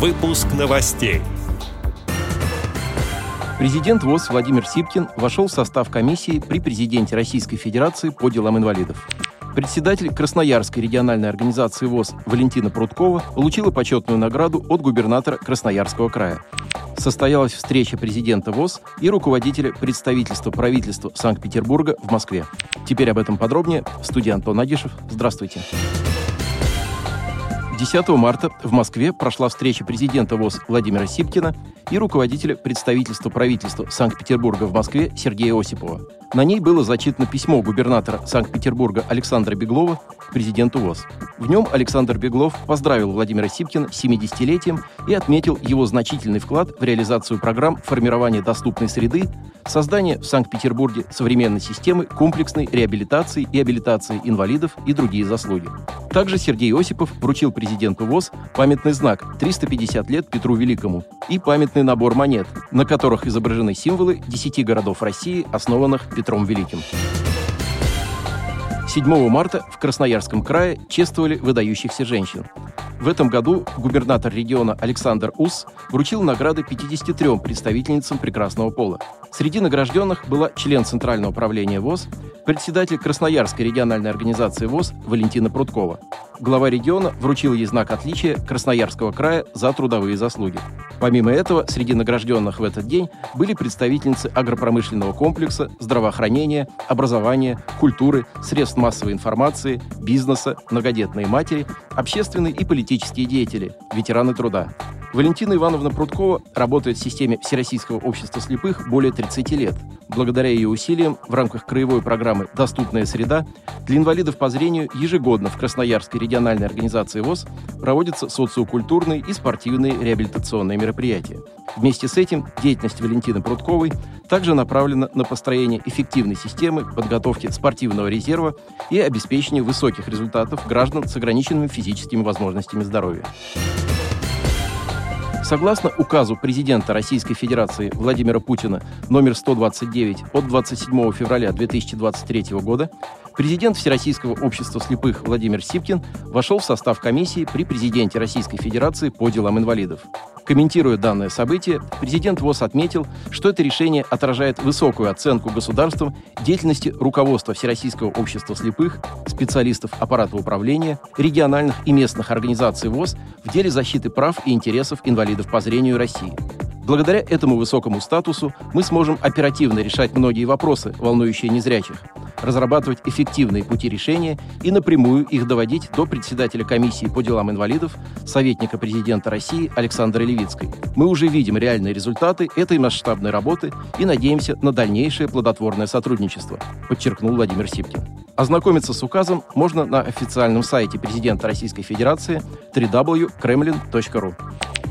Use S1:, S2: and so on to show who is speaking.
S1: Выпуск новостей.
S2: Президент ВОЗ Владимир Сипкин вошел в состав комиссии при президенте Российской Федерации по делам инвалидов. Председатель Красноярской региональной организации ВОЗ Валентина Прудкова получила почетную награду от губернатора Красноярского края. Состоялась встреча президента ВОЗ и руководителя представительства правительства Санкт-Петербурга в Москве. Теперь об этом подробнее. Студия Антон Агишев. Здравствуйте. 10 марта в Москве прошла встреча президента ВОЗ Владимира Сипкина и руководителя представительства правительства Санкт-Петербурга в Москве Сергея Осипова. На ней было зачитано письмо губернатора Санкт-Петербурга Александра Беглова президенту ВОЗ. В нем Александр Беглов поздравил Владимира Сипкина с 70-летием и отметил его значительный вклад в реализацию программ формирования доступной среды, создания в Санкт-Петербурге современной системы комплексной реабилитации и абилитации инвалидов и другие заслуги. Также Сергей Осипов вручил президенту ВОЗ памятный знак «350 лет Петру Великому» и памятный набор монет, на которых изображены символы 10 городов России, основанных Петром Великим. 7 марта в Красноярском крае чествовали выдающихся женщин. В этом году губернатор региона Александр Ус вручил награды 53 представительницам прекрасного пола. Среди награжденных была член Центрального управления ВОЗ, председатель Красноярской региональной организации ВОЗ Валентина Прудкова. Глава региона вручил ей знак отличия Красноярского края за трудовые заслуги. Помимо этого, среди награжденных в этот день были представительницы агропромышленного комплекса, здравоохранения, образования, культуры, средств массовой информации, бизнеса, многодетные матери, общественные и политические деятели, ветераны труда. Валентина Ивановна Прудкова работает в системе Всероссийского общества слепых более 30 лет. Благодаря ее усилиям в рамках краевой программы «Доступная среда» для инвалидов по зрению ежегодно в Красноярской региональной организации ВОЗ проводятся социокультурные и спортивные реабилитационные мероприятия. Вместе с этим деятельность Валентины Прудковой также направлена на построение эффективной системы подготовки спортивного резерва и обеспечения высоких результатов граждан с ограниченными физическими возможностями здоровья. Согласно указу президента Российской Федерации Владимира Путина номер 129 от 27 февраля 2023 года, президент Всероссийского общества слепых Владимир Сипкин вошел в состав комиссии при президенте Российской Федерации по делам инвалидов. Комментируя данное событие, президент ВОЗ отметил, что это решение отражает высокую оценку государством деятельности руководства Всероссийского общества слепых, специалистов аппарата управления, региональных и местных организаций ВОЗ в деле защиты прав и интересов инвалидов по зрению России. Благодаря этому высокому статусу мы сможем оперативно решать многие вопросы, волнующие незрячих, разрабатывать эффективные пути решения и напрямую их доводить до председателя комиссии по делам инвалидов, советника президента России Александра Левицкой. Мы уже видим реальные результаты этой масштабной работы и надеемся на дальнейшее плодотворное сотрудничество, подчеркнул Владимир Сипкин. Ознакомиться с указом можно на официальном сайте президента Российской Федерации www.kremlin.ru.